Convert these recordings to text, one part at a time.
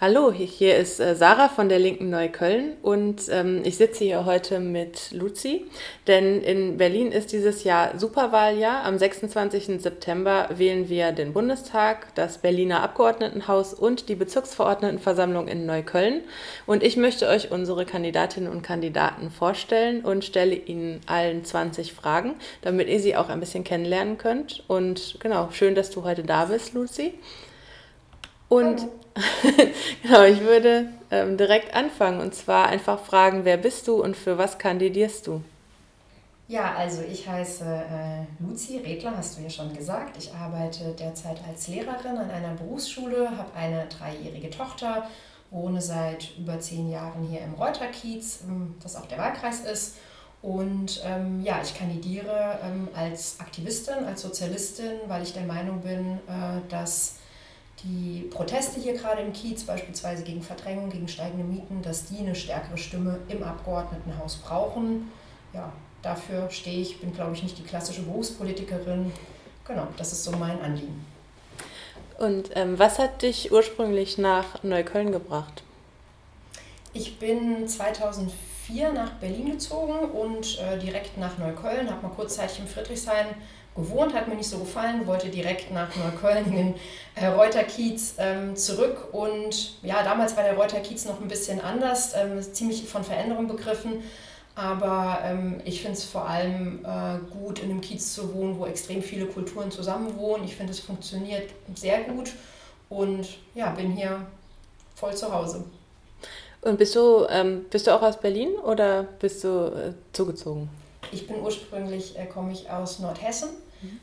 Hallo, hier ist äh, Sarah von der Linken Neukölln und ähm, ich sitze hier heute mit Luzi, denn in Berlin ist dieses Jahr Superwahljahr. Am 26. September wählen wir den Bundestag, das Berliner Abgeordnetenhaus und die Bezirksverordnetenversammlung in Neukölln. Und ich möchte euch unsere Kandidatinnen und Kandidaten vorstellen und stelle ihnen allen 20 Fragen, damit ihr sie auch ein bisschen kennenlernen könnt. Und genau, schön, dass du heute da bist, Luzi. Und genau, ich würde ähm, direkt anfangen und zwar einfach fragen, wer bist du und für was kandidierst du? Ja, also ich heiße äh, Luzi Redler, hast du ja schon gesagt. Ich arbeite derzeit als Lehrerin an einer Berufsschule, habe eine dreijährige Tochter, wohne seit über zehn Jahren hier im Reuterkiez, ähm, das auch der Wahlkreis ist. Und ähm, ja, ich kandidiere ähm, als Aktivistin, als Sozialistin, weil ich der Meinung bin, äh, dass die Proteste hier gerade im Kiez, beispielsweise gegen Verdrängung, gegen steigende Mieten, dass die eine stärkere Stimme im Abgeordnetenhaus brauchen. Ja, dafür stehe ich, bin glaube ich nicht die klassische Berufspolitikerin. Genau, das ist so mein Anliegen. Und ähm, was hat dich ursprünglich nach Neukölln gebracht? Ich bin 2004 nach Berlin gezogen und äh, direkt nach Neukölln, habe mal kurzzeitig im Friedrichshain gewohnt, hat mir nicht so gefallen, wollte direkt nach Neukölln in den äh, Reuterkiez ähm, zurück. Und ja, damals war der Reuterkiez noch ein bisschen anders, ähm, ziemlich von Veränderung begriffen. Aber ähm, ich finde es vor allem äh, gut, in einem Kiez zu wohnen, wo extrem viele Kulturen zusammenwohnen. Ich finde, es funktioniert sehr gut und ja, bin hier voll zu Hause. Und bist du, ähm, bist du auch aus Berlin oder bist du äh, zugezogen? Ich bin ursprünglich, äh, komme ich aus Nordhessen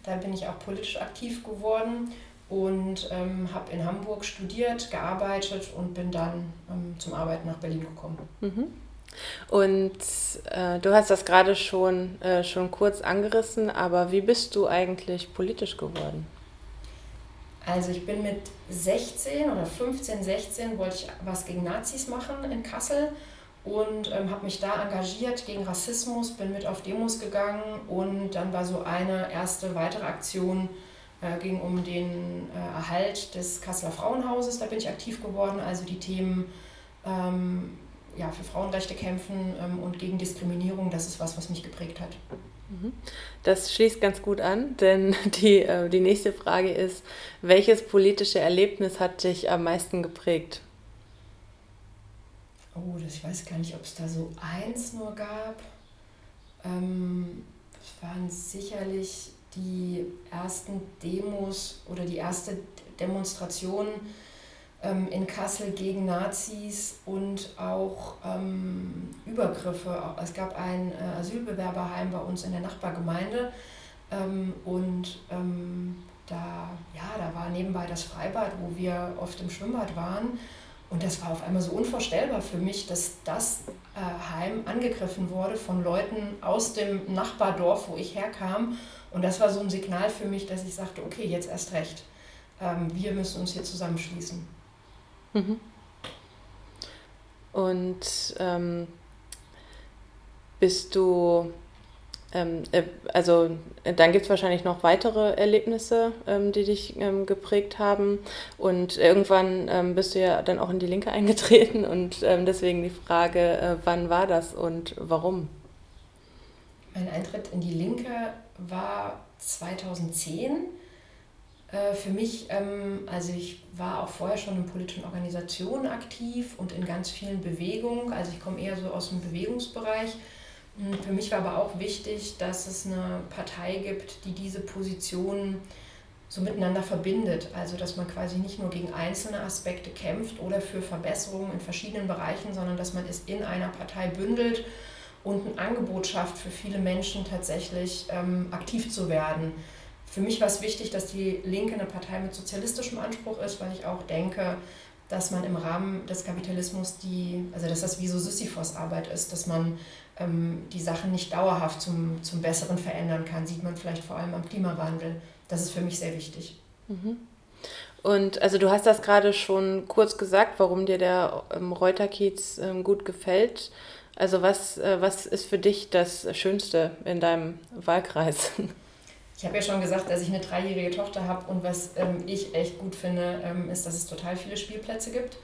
da bin ich auch politisch aktiv geworden und ähm, habe in Hamburg studiert, gearbeitet und bin dann ähm, zum Arbeiten nach Berlin gekommen. Mhm. Und äh, du hast das gerade schon, äh, schon kurz angerissen, aber wie bist du eigentlich politisch geworden? Also ich bin mit 16 oder 15, 16 wollte ich was gegen Nazis machen in Kassel und ähm, habe mich da engagiert gegen Rassismus, bin mit auf Demos gegangen und dann war so eine erste weitere Aktion, äh, ging um den äh, Erhalt des Kasseler Frauenhauses, da bin ich aktiv geworden, also die Themen ähm, ja, für Frauenrechte kämpfen ähm, und gegen Diskriminierung, das ist was, was mich geprägt hat. Mhm. Das schließt ganz gut an, denn die, äh, die nächste Frage ist, welches politische Erlebnis hat dich am meisten geprägt? Oh, das, ich weiß gar nicht, ob es da so eins nur gab. Ähm, es waren sicherlich die ersten Demos oder die erste Demonstration ähm, in Kassel gegen Nazis und auch ähm, Übergriffe. Es gab ein äh, Asylbewerberheim bei uns in der Nachbargemeinde ähm, und ähm, da, ja, da war nebenbei das Freibad, wo wir oft im Schwimmbad waren. Und das war auf einmal so unvorstellbar für mich, dass das äh, Heim angegriffen wurde von Leuten aus dem Nachbardorf, wo ich herkam. Und das war so ein Signal für mich, dass ich sagte, okay, jetzt erst recht. Ähm, wir müssen uns hier zusammenschließen. Mhm. Und ähm, bist du ähm, äh, also dann gibt es wahrscheinlich noch weitere Erlebnisse, ähm, die dich ähm, geprägt haben. Und irgendwann ähm, bist du ja dann auch in die Linke eingetreten und ähm, deswegen die Frage, äh, wann war das und warum? Mein Eintritt in die Linke war 2010. Äh, für mich, ähm, also ich war auch vorher schon in politischen Organisationen aktiv und in ganz vielen Bewegungen. Also ich komme eher so aus dem Bewegungsbereich für mich war aber auch wichtig, dass es eine Partei gibt, die diese Positionen so miteinander verbindet. Also dass man quasi nicht nur gegen einzelne Aspekte kämpft oder für Verbesserungen in verschiedenen Bereichen, sondern dass man es in einer Partei bündelt und ein Angebot schafft für viele Menschen tatsächlich ähm, aktiv zu werden. Für mich war es wichtig, dass die Linke eine Partei mit sozialistischem Anspruch ist, weil ich auch denke, dass man im Rahmen des Kapitalismus die, also dass das wie so Sisyphos-Arbeit ist, dass man die Sachen nicht dauerhaft zum, zum Besseren verändern kann, sieht man vielleicht vor allem am Klimawandel. Das ist für mich sehr wichtig. Mhm. Und also du hast das gerade schon kurz gesagt, warum dir der ähm, Reuterkiez ähm, gut gefällt. Also was, äh, was ist für dich das Schönste in deinem Wahlkreis? Ich habe ja schon gesagt, dass ich eine dreijährige Tochter habe und was ähm, ich echt gut finde, ähm, ist, dass es total viele Spielplätze gibt.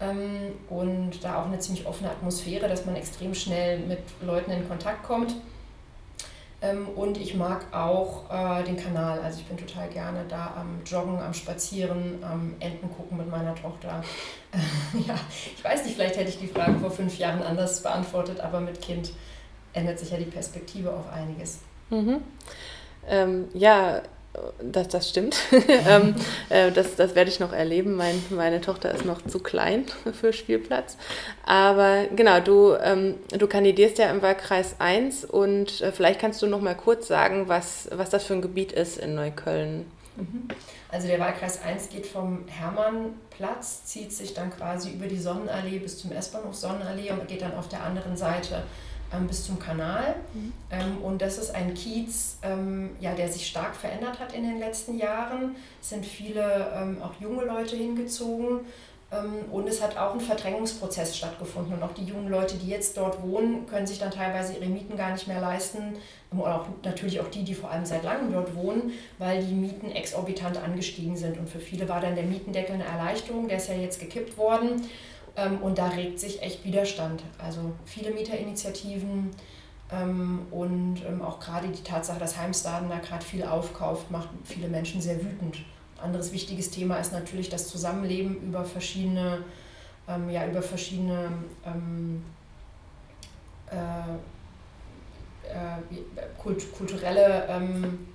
Ähm, und da auch eine ziemlich offene Atmosphäre, dass man extrem schnell mit Leuten in Kontakt kommt. Ähm, und ich mag auch äh, den Kanal. Also ich bin total gerne da am Joggen, am Spazieren, am Enten gucken mit meiner Tochter. ja, ich weiß nicht, vielleicht hätte ich die Frage vor fünf Jahren anders beantwortet, aber mit Kind ändert sich ja die Perspektive auf einiges. Mhm. Ähm, ja, das, das stimmt. ähm, äh, das, das werde ich noch erleben. Mein, meine Tochter ist noch zu klein für Spielplatz. Aber genau, du, ähm, du kandidierst ja im Wahlkreis 1 und äh, vielleicht kannst du noch mal kurz sagen, was, was das für ein Gebiet ist in Neukölln. Mhm. Also der Wahlkreis 1 geht vom Hermannplatz, zieht sich dann quasi über die Sonnenallee bis zum S-Bahnhof Sonnenallee und geht dann auf der anderen Seite ähm, bis zum Kanal. Mhm. Ähm, und das ist ein Kiez, ähm, ja, der sich stark verändert hat in den letzten Jahren. Es sind viele ähm, auch junge Leute hingezogen. Ähm, und es hat auch ein Verdrängungsprozess stattgefunden. Und auch die jungen Leute, die jetzt dort wohnen, können sich dann teilweise ihre Mieten gar nicht mehr leisten. Oder auch, natürlich auch die, die vor allem seit langem dort wohnen, weil die Mieten exorbitant angestiegen sind. Und für viele war dann der Mietendeckel eine Erleichterung. Der ist ja jetzt gekippt worden. Ähm, und da regt sich echt Widerstand. Also viele Mieterinitiativen ähm, und ähm, auch gerade die Tatsache, dass Heimstaden da gerade viel aufkauft, macht viele Menschen sehr wütend. Ein anderes wichtiges Thema ist natürlich das Zusammenleben über verschiedene, ja, über verschiedene äh, äh, kult kulturelle ähm,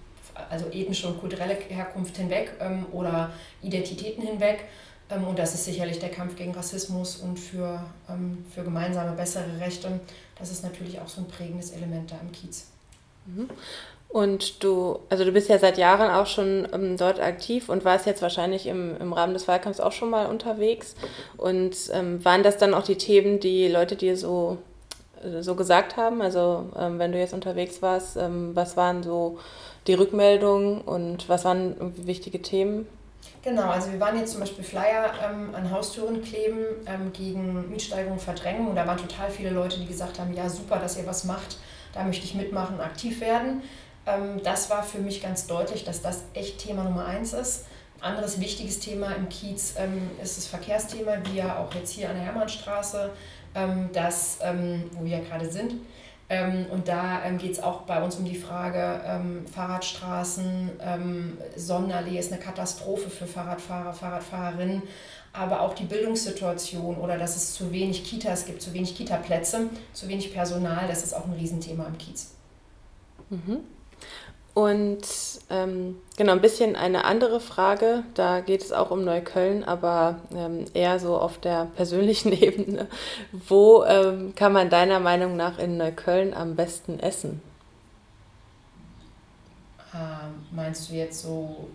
also ethnische und kulturelle Herkunft hinweg ähm, oder Identitäten hinweg. Ähm, und das ist sicherlich der Kampf gegen Rassismus und für, ähm, für gemeinsame, bessere Rechte. Das ist natürlich auch so ein prägendes Element da im Kiez. Mhm. Und du, also du bist ja seit Jahren auch schon ähm, dort aktiv und warst jetzt wahrscheinlich im, im Rahmen des Wahlkampfs auch schon mal unterwegs. Und ähm, waren das dann auch die Themen, die Leute dir so, äh, so gesagt haben? Also ähm, wenn du jetzt unterwegs warst, ähm, was waren so die Rückmeldungen und was waren wichtige Themen? Genau, also wir waren jetzt zum Beispiel Flyer ähm, an Haustüren kleben ähm, gegen Mietsteigerung, Verdrängung. Und da waren total viele Leute, die gesagt haben, ja super, dass ihr was macht, da möchte ich mitmachen, aktiv werden. Ähm, das war für mich ganz deutlich, dass das echt Thema Nummer eins ist. Anderes wichtiges Thema im Kiez ähm, ist das Verkehrsthema, wie ja auch jetzt hier an der Hermannstraße, ähm, das, ähm, wo wir ja gerade sind. Ähm, und da ähm, geht es auch bei uns um die Frage, ähm, Fahrradstraßen, ähm, Sonnenallee ist eine Katastrophe für Fahrradfahrer, Fahrradfahrerinnen, aber auch die Bildungssituation oder dass es zu wenig Kitas gibt, zu wenig Kitaplätze, zu wenig Personal, das ist auch ein Riesenthema im Kiez. Mhm. Und ähm, genau, ein bisschen eine andere Frage. Da geht es auch um Neukölln, aber ähm, eher so auf der persönlichen Ebene. Wo ähm, kann man deiner Meinung nach in Neukölln am besten essen? Ähm, meinst du jetzt so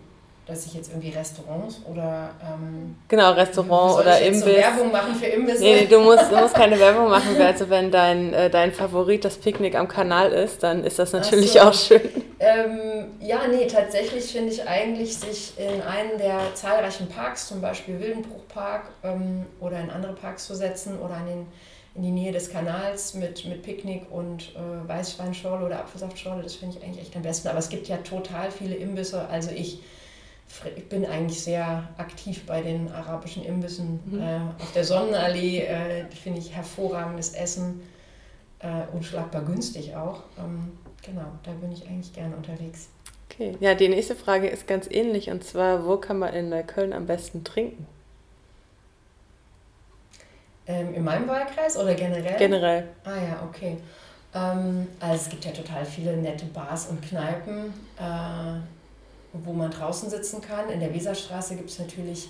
dass ich jetzt irgendwie Restaurants oder ähm, genau Restaurant oder Imbiss. So Werbung machen für Imbisse. Nee, du musst, du musst keine Werbung machen. Also wenn dein, äh, dein Favorit das Picknick am Kanal ist, dann ist das natürlich so. auch schön. Ähm, ja, nee, tatsächlich finde ich eigentlich, sich in einen der zahlreichen Parks, zum Beispiel Wildenbruchpark ähm, oder in andere Parks zu setzen oder in, den, in die Nähe des Kanals mit, mit Picknick und äh, Weißweinschorle oder Apfelsaftschorle, das finde ich eigentlich echt am besten. Aber es gibt ja total viele Imbisse, also ich ich bin eigentlich sehr aktiv bei den arabischen Imbissen mhm. äh, auf der Sonnenallee. Äh, Finde ich hervorragendes Essen, äh, unschlagbar günstig auch. Ähm, genau, da bin ich eigentlich gerne unterwegs. Okay, ja, die nächste Frage ist ganz ähnlich und zwar, wo kann man in Neukölln am besten trinken? Ähm, in meinem Wahlkreis oder generell? Generell. Ah ja, okay. Ähm, also es gibt ja total viele nette Bars und Kneipen. Äh, wo man draußen sitzen kann. In der Weserstraße gibt es natürlich,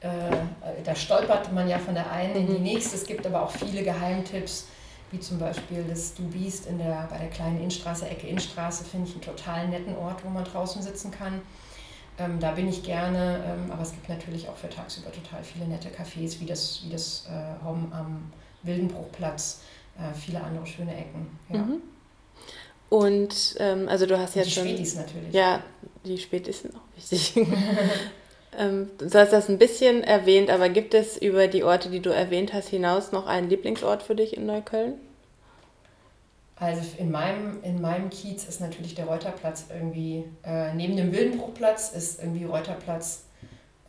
äh, da stolpert man ja von der einen in die mhm. nächste. Es gibt aber auch viele Geheimtipps, wie zum Beispiel das Du Biest in der, bei der kleinen Innenstraße, Ecke Innenstraße, finde ich einen total netten Ort, wo man draußen sitzen kann. Ähm, da bin ich gerne, ähm, aber es gibt natürlich auch für tagsüber total viele nette Cafés, wie das, wie das äh, Home am Wildenbruchplatz, äh, viele andere schöne Ecken. Ja. Mhm. Und ähm, also du hast die schon. Die Spätis natürlich. Ja, die Spätis sind auch wichtig. ähm, du hast das ein bisschen erwähnt, aber gibt es über die Orte, die du erwähnt hast, hinaus noch einen Lieblingsort für dich in Neukölln? Also in meinem, in meinem Kiez ist natürlich der Reuterplatz irgendwie, äh, neben dem Wildenbruchplatz ist irgendwie Reuterplatz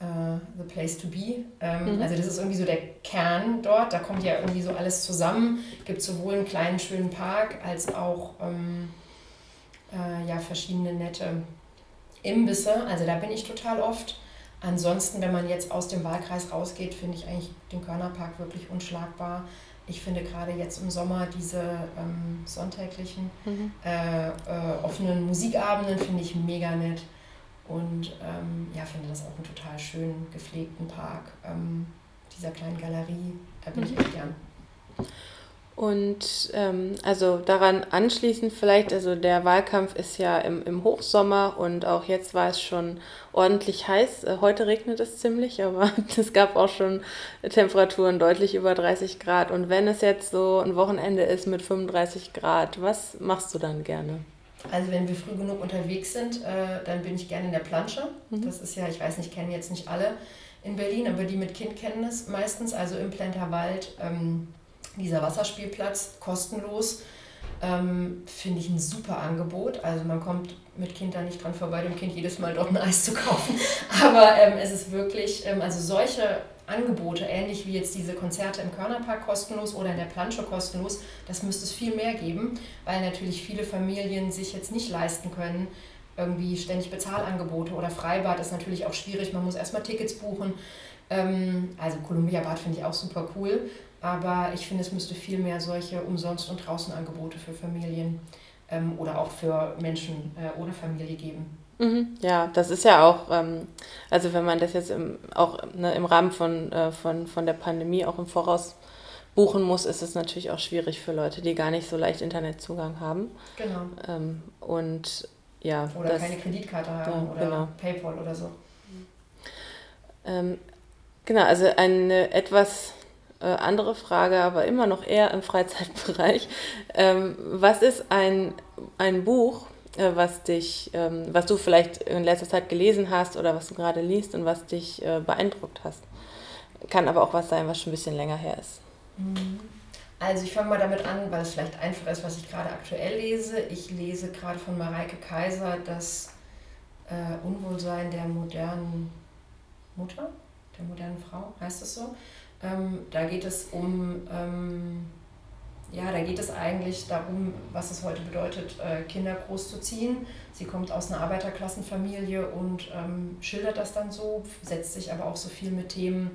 uh, the place to be. Ähm, mhm. Also das ist irgendwie so der Kern dort. Da kommt ja irgendwie so alles zusammen. Es gibt sowohl einen kleinen, schönen Park als auch ähm, äh, ja, verschiedene nette Imbisse. Also da bin ich total oft. Ansonsten, wenn man jetzt aus dem Wahlkreis rausgeht, finde ich eigentlich den Körnerpark wirklich unschlagbar. Ich finde gerade jetzt im Sommer diese ähm, sonntäglichen mhm. äh, äh, offenen Musikabenden finde ich mega nett. Und ähm, ja, finde das auch einen total schönen, gepflegten Park. Ähm, dieser kleinen Galerie, da bin mhm. ich echt gern. Und ähm, also daran anschließend vielleicht, also der Wahlkampf ist ja im, im Hochsommer und auch jetzt war es schon ordentlich heiß. Äh, heute regnet es ziemlich, aber es gab auch schon Temperaturen deutlich über 30 Grad. Und wenn es jetzt so ein Wochenende ist mit 35 Grad, was machst du dann gerne? Also wenn wir früh genug unterwegs sind, äh, dann bin ich gerne in der Plansche. Mhm. Das ist ja, ich weiß nicht, kennen jetzt nicht alle in Berlin, aber die mit Kind kennen es meistens. Also im Plenterwald. Ähm, dieser Wasserspielplatz kostenlos. Ähm, Finde ich ein super Angebot. Also man kommt mit Kind da nicht dran vorbei, dem Kind jedes Mal dort ein Eis zu kaufen. Aber ähm, es ist wirklich, ähm, also solche Angebote, ähnlich wie jetzt diese Konzerte im Körnerpark kostenlos oder in der Plansche kostenlos, das müsste es viel mehr geben, weil natürlich viele Familien sich jetzt nicht leisten können, irgendwie ständig Bezahlangebote oder Freibad ist natürlich auch schwierig, man muss erstmal Tickets buchen. Ähm, also Columbia Bad finde ich auch super cool. Aber ich finde, es müsste viel mehr solche Umsonst- und Draußenangebote für Familien ähm, oder auch für Menschen äh, ohne Familie geben. Mhm, ja, das ist ja auch, ähm, also wenn man das jetzt im, auch ne, im Rahmen von, äh, von, von der Pandemie auch im Voraus buchen muss, ist es natürlich auch schwierig für Leute, die gar nicht so leicht Internetzugang haben. Genau. Ähm, und ja. Oder das, keine Kreditkarte haben ja, oder genau. PayPal oder so. Ähm, genau, also eine etwas äh, andere Frage, aber immer noch eher im Freizeitbereich. Ähm, was ist ein, ein Buch, äh, was dich, ähm, was du vielleicht in letzter Zeit gelesen hast oder was du gerade liest und was dich äh, beeindruckt hast? Kann aber auch was sein, was schon ein bisschen länger her ist. Mhm. Also ich fange mal damit an, weil es vielleicht einfach ist, was ich gerade aktuell lese. Ich lese gerade von Mareike Kaiser das äh, Unwohlsein der modernen Mutter, der modernen Frau, heißt es so. Ähm, da geht es um, ähm, ja, da geht es eigentlich darum, was es heute bedeutet, äh, Kinder großzuziehen. Sie kommt aus einer Arbeiterklassenfamilie und ähm, schildert das dann so, setzt sich aber auch so viel mit Themen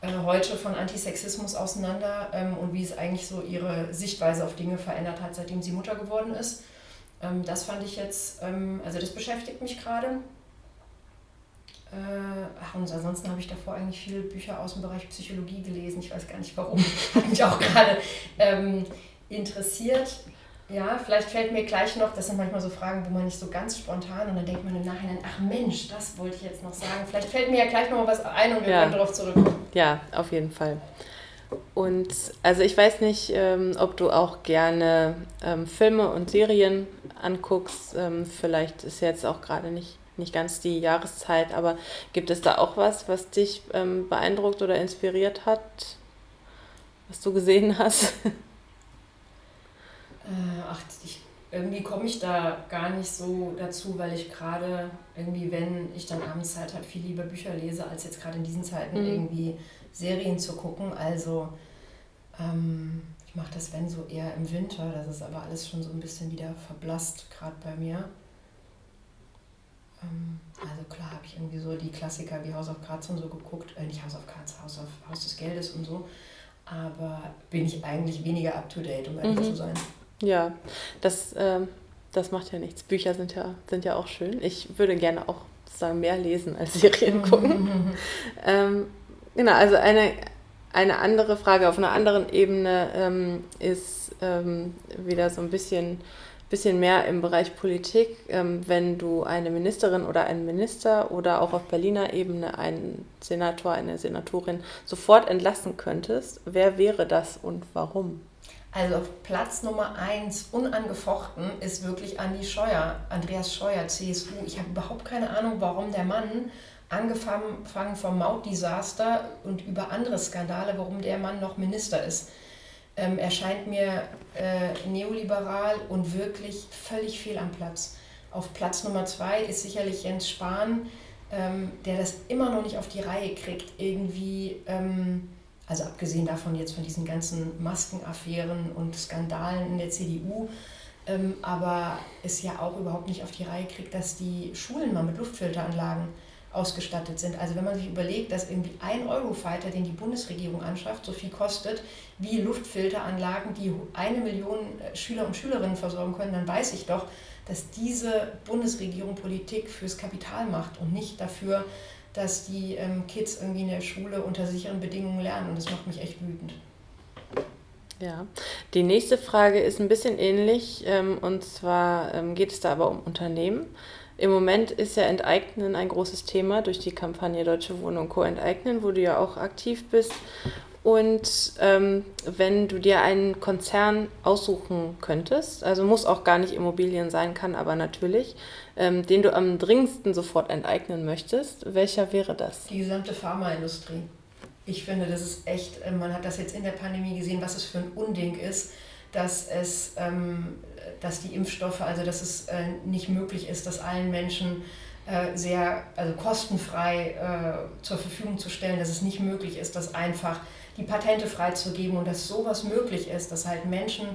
äh, heute von Antisexismus auseinander ähm, und wie es eigentlich so ihre Sichtweise auf Dinge verändert hat, seitdem sie Mutter geworden ist. Ähm, das fand ich jetzt, ähm, also das beschäftigt mich gerade. Äh, ach, und ansonsten habe ich davor eigentlich viele Bücher aus dem Bereich Psychologie gelesen. Ich weiß gar nicht warum. Hat mich auch gerade ähm, interessiert. Ja, vielleicht fällt mir gleich noch, das sind manchmal so Fragen, wo man nicht so ganz spontan und dann denkt man im Nachhinein, ach Mensch, das wollte ich jetzt noch sagen. Vielleicht fällt mir ja gleich noch mal was ein und wir ja. können darauf zurückkommen. Ja, auf jeden Fall. Und also ich weiß nicht, ähm, ob du auch gerne ähm, Filme und Serien anguckst. Ähm, vielleicht ist jetzt auch gerade nicht nicht ganz die Jahreszeit, aber gibt es da auch was, was dich ähm, beeindruckt oder inspiriert hat, was du gesehen hast? Äh, ach, ich, irgendwie komme ich da gar nicht so dazu, weil ich gerade irgendwie, wenn ich dann abends Zeit habe, viel lieber Bücher lese, als jetzt gerade in diesen Zeiten mhm. irgendwie Serien zu gucken. Also ähm, ich mache das, wenn so eher im Winter, das ist aber alles schon so ein bisschen wieder verblasst, gerade bei mir. Ähm, also klar habe ich irgendwie so die Klassiker wie House of Cards und so geguckt, äh, nicht House of Cards, House, of, Haus des Geldes und so, aber bin ich eigentlich weniger up-to-date, um ehrlich mhm. zu sein. Ja, das, ähm, das macht ja nichts. Bücher sind ja, sind ja auch schön. Ich würde gerne auch sozusagen mehr lesen als Serien gucken. ähm, genau, also eine, eine andere Frage auf einer anderen Ebene ähm, ist ähm, wieder so ein bisschen bisschen mehr im Bereich Politik, ähm, wenn du eine Ministerin oder einen Minister oder auch auf Berliner Ebene einen Senator, eine Senatorin sofort entlassen könntest, wer wäre das und warum? Also auf Platz Nummer eins unangefochten ist wirklich Andi Scheuer, Andreas Scheuer, CSU. Ich habe überhaupt keine Ahnung, warum der Mann angefangen vom Mautdesaster und über andere Skandale, warum der Mann noch Minister ist ähm, erscheint mir äh, neoliberal und wirklich völlig fehl am Platz. Auf Platz Nummer zwei ist sicherlich Jens Spahn, ähm, der das immer noch nicht auf die Reihe kriegt, irgendwie, ähm, also abgesehen davon jetzt von diesen ganzen Maskenaffären und Skandalen in der CDU, ähm, aber es ja auch überhaupt nicht auf die Reihe kriegt, dass die Schulen mal mit Luftfilteranlagen ausgestattet sind. Also wenn man sich überlegt, dass irgendwie ein Eurofighter, den die Bundesregierung anschafft, so viel kostet wie Luftfilteranlagen, die eine Million äh, Schüler und Schülerinnen versorgen können, dann weiß ich doch, dass diese Bundesregierung Politik fürs Kapital macht und nicht dafür, dass die ähm, Kids irgendwie in der Schule unter sicheren Bedingungen lernen. Und das macht mich echt wütend. Ja, die nächste Frage ist ein bisschen ähnlich ähm, und zwar ähm, geht es da aber um Unternehmen. Im Moment ist ja Enteignen ein großes Thema durch die Kampagne Deutsche Wohnung Co. enteignen, wo du ja auch aktiv bist. Und ähm, wenn du dir einen Konzern aussuchen könntest, also muss auch gar nicht Immobilien sein, kann aber natürlich, ähm, den du am dringendsten sofort enteignen möchtest, welcher wäre das? Die gesamte Pharmaindustrie ich finde, das ist echt, äh, man hat das jetzt in der Pandemie gesehen, was es für ein Unding ist, dass es, ähm, dass die Impfstoffe, also dass es äh, nicht möglich ist, dass allen Menschen äh, sehr, also kostenfrei äh, zur Verfügung zu stellen, dass es nicht möglich ist, das einfach die Patente freizugeben und dass sowas möglich ist, dass halt Menschen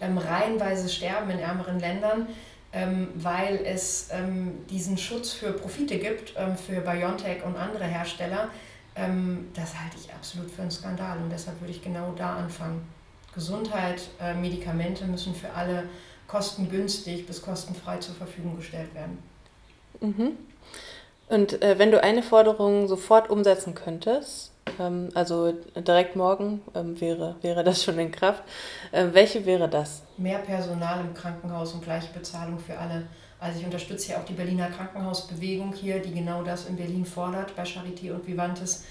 ähm, reihenweise sterben in ärmeren Ländern, ähm, weil es ähm, diesen Schutz für Profite gibt, ähm, für BioNTech und andere Hersteller, ähm, das halte ich absolut für einen Skandal und deshalb würde ich genau da anfangen. Gesundheit, äh, Medikamente müssen für alle kostengünstig bis kostenfrei zur Verfügung gestellt werden. Mhm. Und äh, wenn du eine Forderung sofort umsetzen könntest, ähm, also direkt morgen ähm, wäre, wäre das schon in Kraft, äh, welche wäre das? Mehr Personal im Krankenhaus und gleiche Bezahlung für alle. Also ich unterstütze ja auch die Berliner Krankenhausbewegung hier, die genau das in Berlin fordert bei Charité und Vivantes.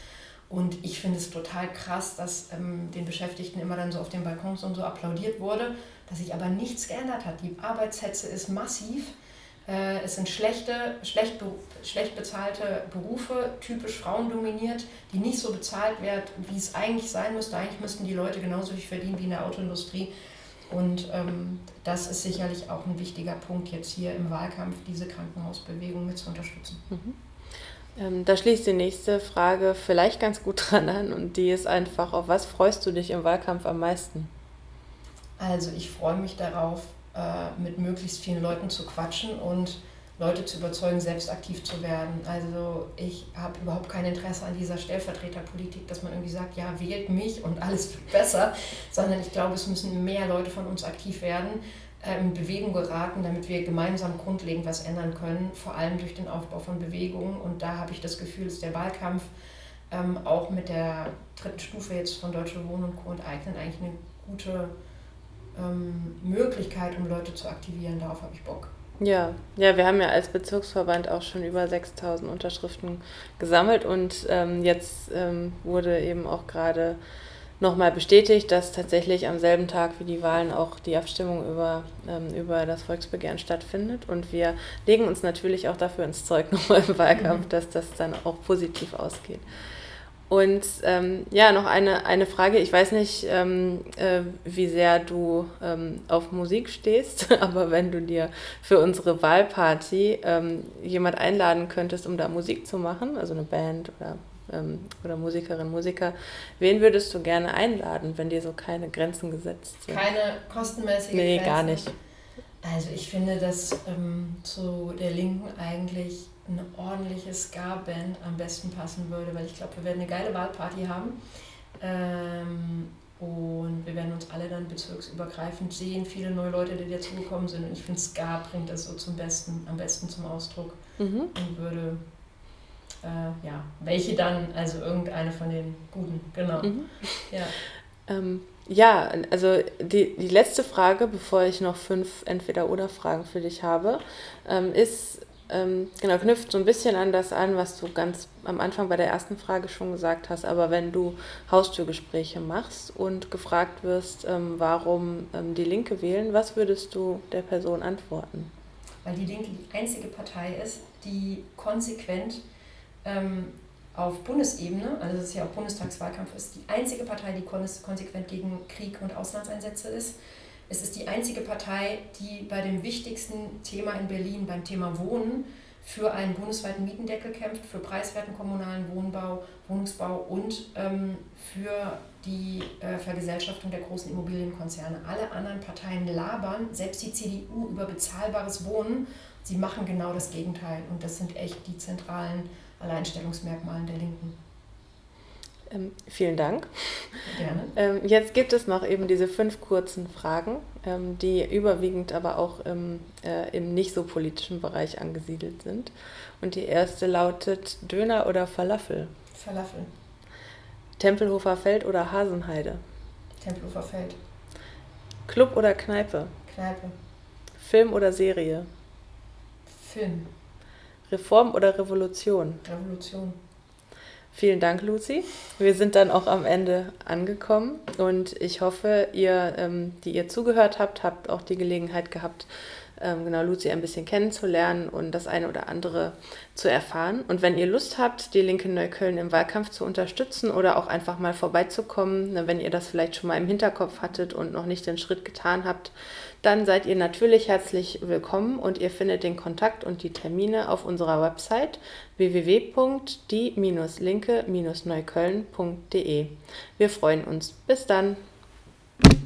Und ich finde es total krass, dass ähm, den Beschäftigten immer dann so auf den Balkons und so applaudiert wurde, dass sich aber nichts geändert hat. Die Arbeitshetze ist massiv. Äh, es sind schlechte, schlecht, schlecht bezahlte Berufe, typisch frauendominiert, die nicht so bezahlt werden, wie es eigentlich sein müsste. Eigentlich müssten die Leute genauso viel verdienen wie in der Autoindustrie. Und ähm, das ist sicherlich auch ein wichtiger Punkt jetzt hier im Wahlkampf, diese Krankenhausbewegung mit zu unterstützen. Mhm. Ähm, da schließt die nächste Frage vielleicht ganz gut dran an und die ist einfach, auf was freust du dich im Wahlkampf am meisten? Also ich freue mich darauf, äh, mit möglichst vielen Leuten zu quatschen und Leute zu überzeugen, selbst aktiv zu werden. Also ich habe überhaupt kein Interesse an dieser Stellvertreterpolitik, dass man irgendwie sagt, ja, wählt mich und alles wird besser, sondern ich glaube, es müssen mehr Leute von uns aktiv werden, in Bewegung geraten, damit wir gemeinsam grundlegend was ändern können, vor allem durch den Aufbau von Bewegungen. Und da habe ich das Gefühl, dass der Wahlkampf ähm, auch mit der dritten Stufe jetzt von Deutsche Wohnen und Co. enteignen eigentlich eine gute ähm, Möglichkeit, um Leute zu aktivieren. Darauf habe ich Bock. Ja, ja, wir haben ja als Bezirksverband auch schon über 6000 Unterschriften gesammelt und ähm, jetzt ähm, wurde eben auch gerade nochmal bestätigt, dass tatsächlich am selben Tag wie die Wahlen auch die Abstimmung über, ähm, über das Volksbegehren stattfindet. Und wir legen uns natürlich auch dafür ins Zeug nochmal im Wahlkampf, mhm. dass das dann auch positiv ausgeht. Und ähm, ja, noch eine, eine Frage. Ich weiß nicht, ähm, äh, wie sehr du ähm, auf Musik stehst, aber wenn du dir für unsere Wahlparty ähm, jemand einladen könntest, um da Musik zu machen, also eine Band oder, ähm, oder Musikerin, Musiker, wen würdest du gerne einladen, wenn dir so keine Grenzen gesetzt sind? Keine kostenmäßige Nee, Grenzen. gar nicht. Also ich finde, dass ähm, zu der Linken eigentlich eine ordentliche Ska-Band am besten passen würde, weil ich glaube, wir werden eine geile Wahlparty haben. Ähm, und wir werden uns alle dann bezirksübergreifend sehen, viele neue Leute, die dazugekommen sind. Und ich finde, Ska bringt das so zum besten, am besten zum Ausdruck mhm. und würde, äh, ja, welche dann, also irgendeine von den guten, genau. Mhm. Ja. Ähm, ja, also die, die letzte Frage, bevor ich noch fünf Entweder-Oder-Fragen für dich habe, ähm, ist, ähm, genau, knüpft so ein bisschen an das an, was du ganz am Anfang bei der ersten Frage schon gesagt hast. Aber wenn du Haustürgespräche machst und gefragt wirst, ähm, warum ähm, die Linke wählen, was würdest du der Person antworten? Weil die Linke die einzige Partei ist, die konsequent ähm, auf Bundesebene, also das ist ja auch Bundestagswahlkampf, ist die einzige Partei, die konsequent gegen Krieg und Auslandseinsätze ist es ist die einzige Partei, die bei dem wichtigsten Thema in Berlin, beim Thema Wohnen, für einen bundesweiten Mietendeckel kämpft, für preiswerten kommunalen Wohnbau, Wohnungsbau und ähm, für die äh, Vergesellschaftung der großen Immobilienkonzerne. Alle anderen Parteien labern, selbst die CDU, über bezahlbares Wohnen. Sie machen genau das Gegenteil. Und das sind echt die zentralen Alleinstellungsmerkmale der Linken. Ähm, vielen Dank. Gerne. Ähm, jetzt gibt es noch eben diese fünf kurzen Fragen, ähm, die überwiegend aber auch im, äh, im nicht so politischen Bereich angesiedelt sind. Und die erste lautet Döner oder Falafel? Falafel. Tempelhofer Feld oder Hasenheide? Tempelhofer Feld. Club oder Kneipe? Kneipe. Film oder Serie? Film. Reform oder Revolution? Revolution. Vielen Dank, Lucy. Wir sind dann auch am Ende angekommen und ich hoffe, ihr, ähm, die ihr zugehört habt, habt auch die Gelegenheit gehabt, ähm, genau Lucy ein bisschen kennenzulernen und das eine oder andere zu erfahren. Und wenn ihr Lust habt, die Linke Neukölln im Wahlkampf zu unterstützen oder auch einfach mal vorbeizukommen, ne, wenn ihr das vielleicht schon mal im Hinterkopf hattet und noch nicht den Schritt getan habt, dann seid ihr natürlich herzlich willkommen und ihr findet den Kontakt und die Termine auf unserer Website www.die-linke-neukölln.de. Wir freuen uns. Bis dann.